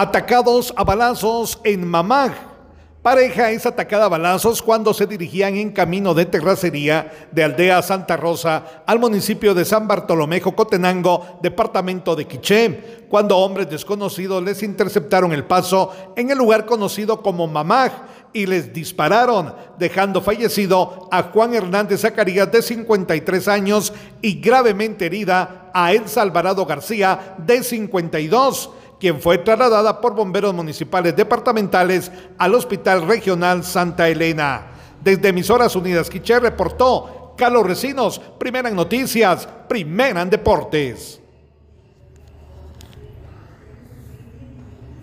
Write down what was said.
Atacados a balazos en Mamag. Pareja es atacada a balazos cuando se dirigían en camino de terracería de Aldea Santa Rosa al municipio de San Bartolomé Jocotenango, departamento de Quiché, cuando hombres desconocidos les interceptaron el paso en el lugar conocido como Mamag y les dispararon, dejando fallecido a Juan Hernández Zacarías de 53 años y gravemente herida a Elsa Alvarado García de 52 quien fue trasladada por bomberos municipales departamentales al Hospital Regional Santa Elena. Desde Emisoras Unidas Quiché reportó Carlos Recinos, primera en noticias, primera en deportes.